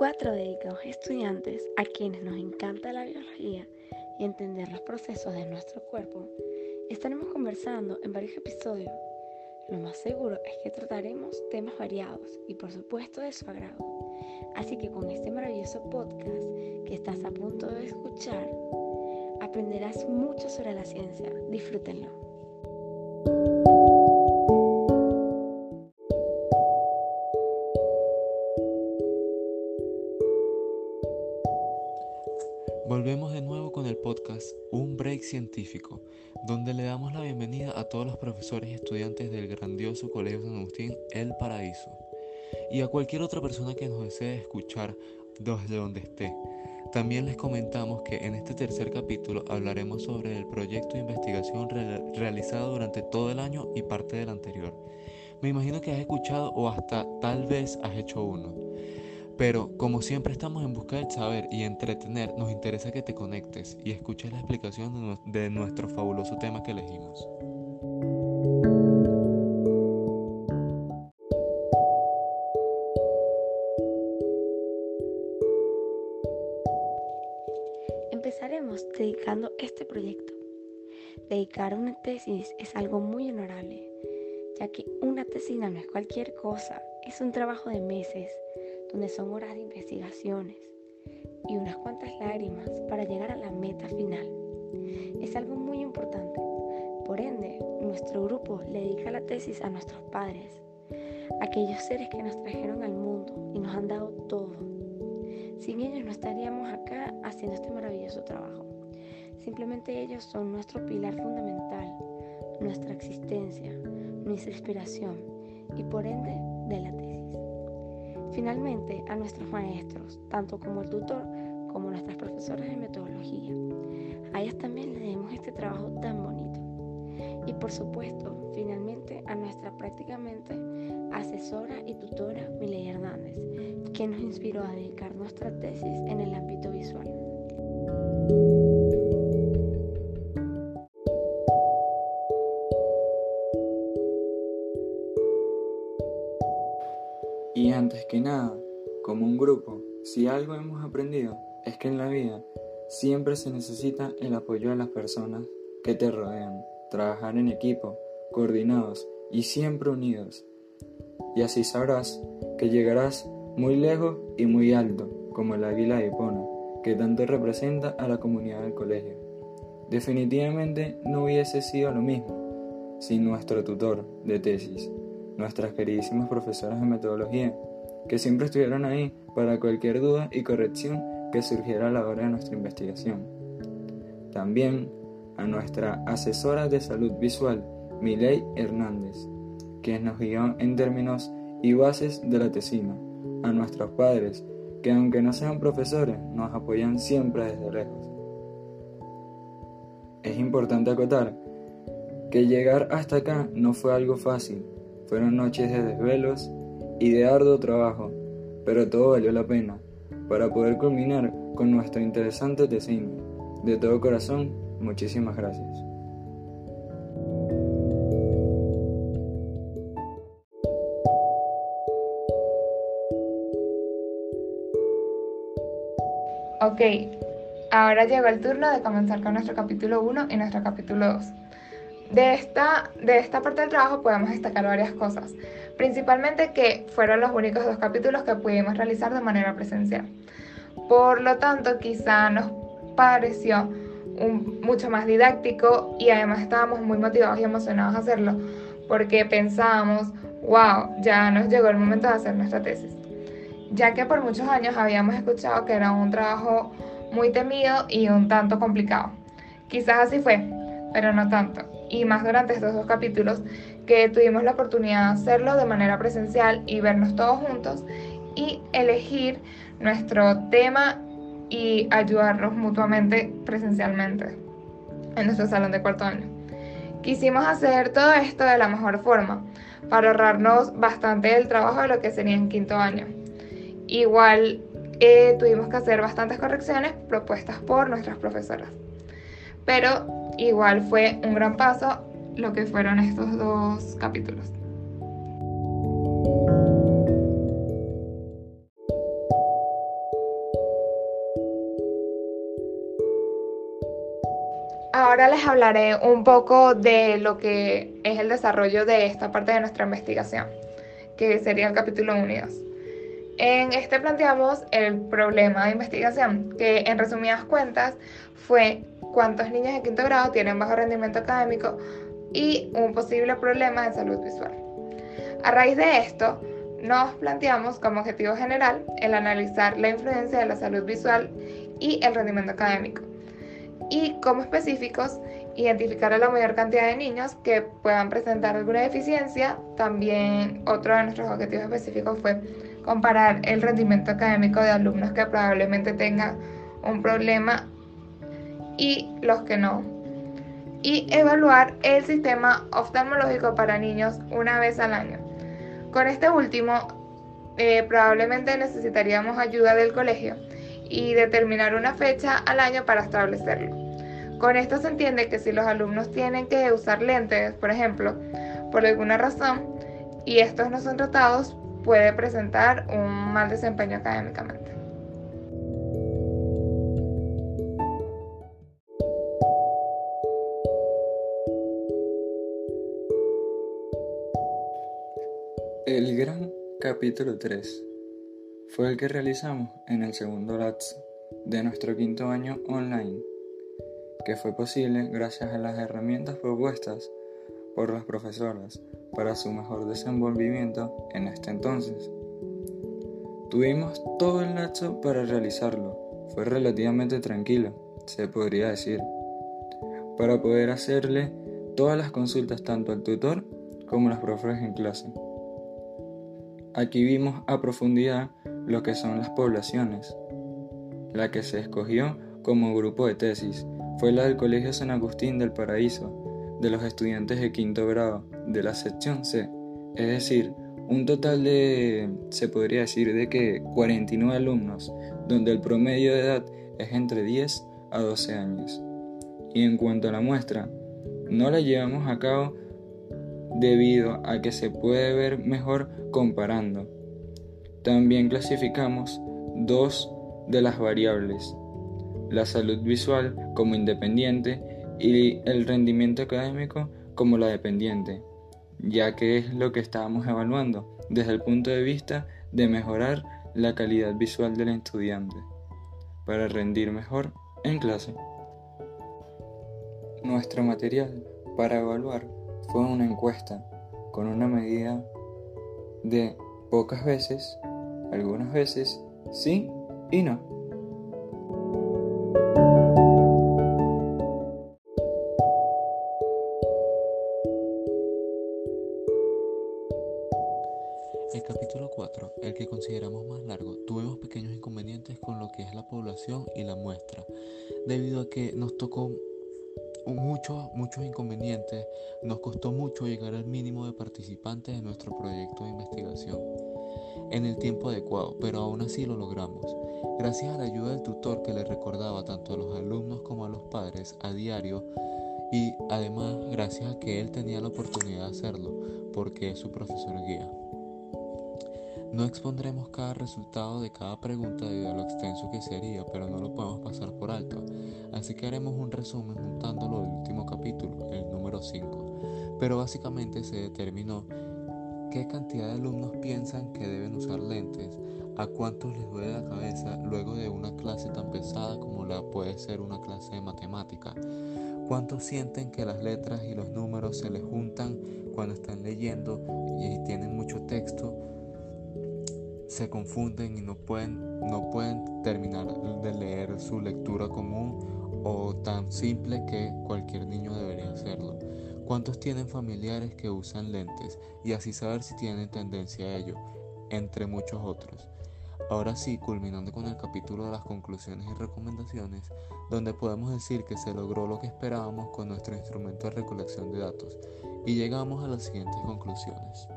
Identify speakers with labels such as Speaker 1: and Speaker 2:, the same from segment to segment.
Speaker 1: cuatro dedicados estudiantes a quienes nos encanta la biología y entender los procesos de nuestro cuerpo, estaremos conversando en varios episodios. Lo más seguro es que trataremos temas variados y por supuesto de su agrado. Así que con este maravilloso podcast que estás a punto de escuchar, aprenderás mucho sobre la ciencia. Disfrútenlo.
Speaker 2: Break Científico, donde le damos la bienvenida a todos los profesores y estudiantes del grandioso Colegio San Agustín El Paraíso y a cualquier otra persona que nos desee escuchar desde donde esté. También les comentamos que en este tercer capítulo hablaremos sobre el proyecto de investigación realizado durante todo el año y parte del anterior. Me imagino que has escuchado o hasta tal vez has hecho uno. Pero como siempre estamos en busca del saber y entretener, nos interesa que te conectes y escuches la explicación de nuestro fabuloso tema que elegimos.
Speaker 1: Empezaremos dedicando este proyecto. Dedicar una tesis es algo muy honorable, ya que una tesina no es cualquier cosa, es un trabajo de meses donde son horas de investigaciones y unas cuantas lágrimas para llegar a la meta final. Es algo muy importante. Por ende, nuestro grupo le dedica la tesis a nuestros padres, aquellos seres que nos trajeron al mundo y nos han dado todo. Sin ellos no estaríamos acá haciendo este maravilloso trabajo. Simplemente ellos son nuestro pilar fundamental, nuestra existencia, nuestra inspiración y por ende de la tesis. Finalmente, a nuestros maestros, tanto como el tutor como nuestras profesoras de metodología. A ellas también le debemos este trabajo tan bonito. Y por supuesto, finalmente, a nuestra prácticamente asesora y tutora Miley Hernández, quien nos inspiró a dedicar nuestra tesis en el ámbito visual.
Speaker 3: Y antes que nada, como un grupo, si algo hemos aprendido es que en la vida siempre se necesita el apoyo de las personas que te rodean, trabajar en equipo, coordinados y siempre unidos. Y así sabrás que llegarás muy lejos y muy alto, como el águila de Hipona, que tanto representa a la comunidad del colegio. Definitivamente no hubiese sido lo mismo sin nuestro tutor de tesis, nuestras queridísimas profesoras de metodología, que siempre estuvieron ahí para cualquier duda y corrección que surgiera a la hora de nuestra investigación. También a nuestra asesora de salud visual, Miley Hernández, quien nos guió en términos y bases de la tesina, a nuestros padres, que aunque no sean profesores, nos apoyan siempre desde lejos. Es importante acotar que llegar hasta acá no fue algo fácil, fueron noches de desvelos y de arduo trabajo, pero todo valió la pena para poder culminar con nuestro interesante tesino. De todo corazón, muchísimas gracias.
Speaker 4: Ok, ahora llegó el turno de comenzar con nuestro capítulo 1 y nuestro capítulo 2. De esta, de esta parte del trabajo podemos destacar varias cosas, principalmente que fueron los únicos dos capítulos que pudimos realizar de manera presencial. Por lo tanto, quizá nos pareció mucho más didáctico y además estábamos muy motivados y emocionados a hacerlo porque pensábamos, wow, ya nos llegó el momento de hacer nuestra tesis. Ya que por muchos años habíamos escuchado que era un trabajo muy temido y un tanto complicado. Quizás así fue, pero no tanto y más durante estos dos capítulos que tuvimos la oportunidad de hacerlo de manera presencial y vernos todos juntos y elegir nuestro tema y ayudarnos mutuamente presencialmente en nuestro salón de cuarto año. Quisimos hacer todo esto de la mejor forma para ahorrarnos bastante el trabajo de lo que sería en quinto año. Igual eh, tuvimos que hacer bastantes correcciones propuestas por nuestras profesoras pero igual fue un gran paso lo que fueron estos dos capítulos. Ahora les hablaré un poco de lo que es el desarrollo de esta parte de nuestra investigación, que sería el capítulo 1 y 2. En este planteamos el problema de investigación, que en resumidas cuentas fue cuántos niños de quinto grado tienen bajo rendimiento académico y un posible problema de salud visual. A raíz de esto, nos planteamos como objetivo general el analizar la influencia de la salud visual y el rendimiento académico. Y como específicos, identificar a la mayor cantidad de niños que puedan presentar alguna deficiencia. También otro de nuestros objetivos específicos fue comparar el rendimiento académico de alumnos que probablemente tengan un problema y los que no. Y evaluar el sistema oftalmológico para niños una vez al año. Con este último, eh, probablemente necesitaríamos ayuda del colegio y determinar una fecha al año para establecerlo. Con esto se entiende que si los alumnos tienen que usar lentes, por ejemplo, por alguna razón, y estos no son tratados, puede presentar un mal desempeño académicamente.
Speaker 3: El gran capítulo 3 fue el que realizamos en el segundo LATS de nuestro quinto año online, que fue posible gracias a las herramientas propuestas por las profesoras para su mejor desenvolvimiento en este entonces. Tuvimos todo el lapso para realizarlo, fue relativamente tranquilo, se podría decir, para poder hacerle todas las consultas tanto al tutor como a los profesores en clase. Aquí vimos a profundidad lo que son las poblaciones. La que se escogió como grupo de tesis fue la del Colegio San Agustín del Paraíso, de los estudiantes de quinto grado de la sección C, es decir, un total de, se podría decir, de que 49 alumnos, donde el promedio de edad es entre 10 a 12 años. Y en cuanto a la muestra, no la llevamos a cabo debido a que se puede ver mejor comparando. También clasificamos dos de las variables, la salud visual como independiente y el rendimiento académico como la dependiente, ya que es lo que estábamos evaluando desde el punto de vista de mejorar la calidad visual del estudiante para rendir mejor en clase. Nuestro material para evaluar fue una encuesta con una medida de pocas veces, algunas veces, sí y no.
Speaker 2: El capítulo 4, el que consideramos más largo, tuvimos pequeños inconvenientes con lo que es la población y la muestra, debido a que nos tocó muchos, muchos inconvenientes, nos costó mucho llegar al mínimo de participantes en nuestro proyecto de investigación en el tiempo adecuado, pero aún así lo logramos. Gracias a la ayuda del tutor que le recordaba tanto a los alumnos como a los padres a diario y además gracias a que él tenía la oportunidad de hacerlo porque es su profesor guía. No expondremos cada resultado de cada pregunta debido a lo extenso que sería, pero no lo podemos pasar por alto, así que haremos un resumen juntándolo del último capítulo, el número 5. Pero básicamente se determinó qué cantidad de alumnos piensan que deben usar lentes, a cuántos les duele la cabeza luego de una clase tan pesada como la puede ser una clase de matemática, cuántos sienten que las letras y los números se les juntan cuando están leyendo y tienen mucho texto, se confunden y no pueden, no pueden terminar de leer su lectura común o tan simple que cualquier niño debería hacerlo. ¿Cuántos tienen familiares que usan lentes y así saber si tienen tendencia a ello? Entre muchos otros. Ahora sí, culminando con el capítulo de las conclusiones y recomendaciones, donde podemos decir que se logró lo que esperábamos con nuestro instrumento de recolección de datos y llegamos a las siguientes conclusiones.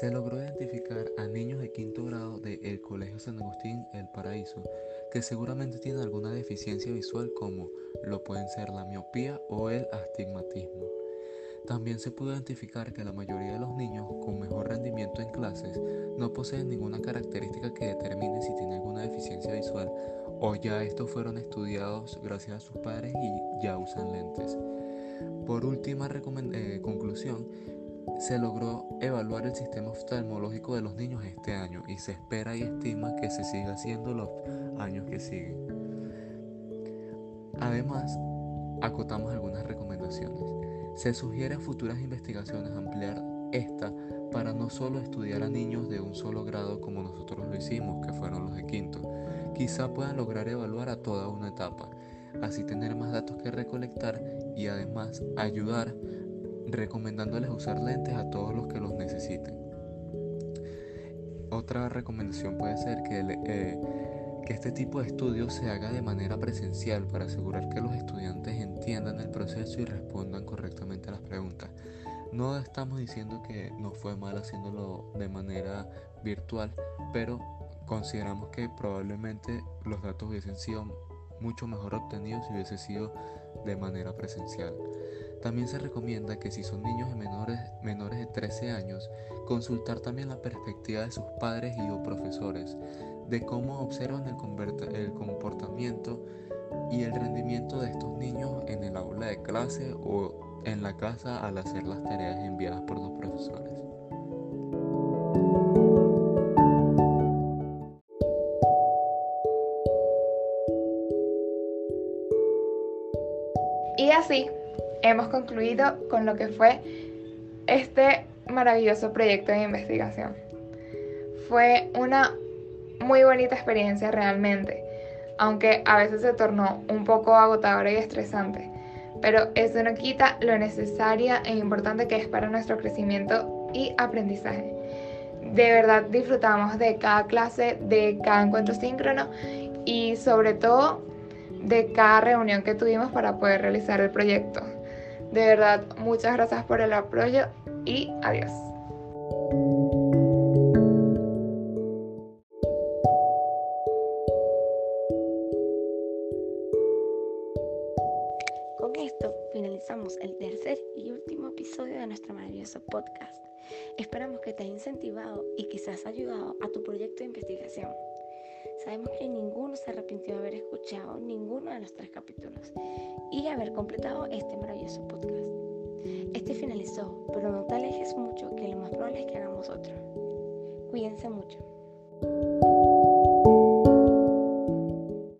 Speaker 2: Se logró identificar a niños de quinto grado del Colegio San Agustín El Paraíso que seguramente tienen alguna deficiencia visual como lo pueden ser la miopía o el astigmatismo. También se pudo identificar que la mayoría de los niños con mejor rendimiento en clases no poseen ninguna característica que determine si tienen alguna deficiencia visual o ya estos fueron estudiados gracias a sus padres y ya usan lentes. Por última eh, conclusión, se logró evaluar el sistema oftalmológico de los niños este año y se espera y estima que se siga haciendo los años que siguen. Además, acotamos algunas recomendaciones. Se sugiere a futuras investigaciones ampliar esta para no solo estudiar a niños de un solo grado como nosotros lo hicimos, que fueron los de quinto. Quizá puedan lograr evaluar a toda una etapa, así tener más datos que recolectar y además ayudar recomendándoles usar lentes a todos los que los necesiten. Otra recomendación puede ser que, eh, este tipo de estudio se haga de manera presencial para asegurar que los estudiantes entiendan el proceso y respondan correctamente a las preguntas. No estamos diciendo que no fue mal haciéndolo de manera virtual, pero consideramos que probablemente los datos hubiesen sido mucho mejor obtenidos si hubiese sido de manera presencial. También se recomienda que si son niños menores, menores de 13 años, consultar también la perspectiva de sus padres y o profesores, de cómo observan el, el comportamiento y el rendimiento de estos niños en el aula de clase o en la casa al hacer las tareas enviadas por los profesores.
Speaker 4: Y así hemos concluido con lo que fue este maravilloso proyecto de investigación. Fue una muy bonita experiencia realmente, aunque a veces se tornó un poco agotadora y estresante, pero eso no quita lo necesaria e importante que es para nuestro crecimiento y aprendizaje. De verdad disfrutamos de cada clase, de cada encuentro síncrono y sobre todo de cada reunión que tuvimos para poder realizar el proyecto. De verdad, muchas gracias por el apoyo y adiós.
Speaker 1: Con esto finalizamos el tercer y último episodio de nuestro maravilloso podcast. Esperamos que te haya incentivado y quizás ayudado a tu proyecto de investigación. Sabemos que ninguno se arrepintió de haber escuchado ninguno de los tres capítulos y haber completado este maravilloso podcast. Este finalizó, pero no te alejes mucho que lo más probable es que hagamos otro. Cuídense mucho.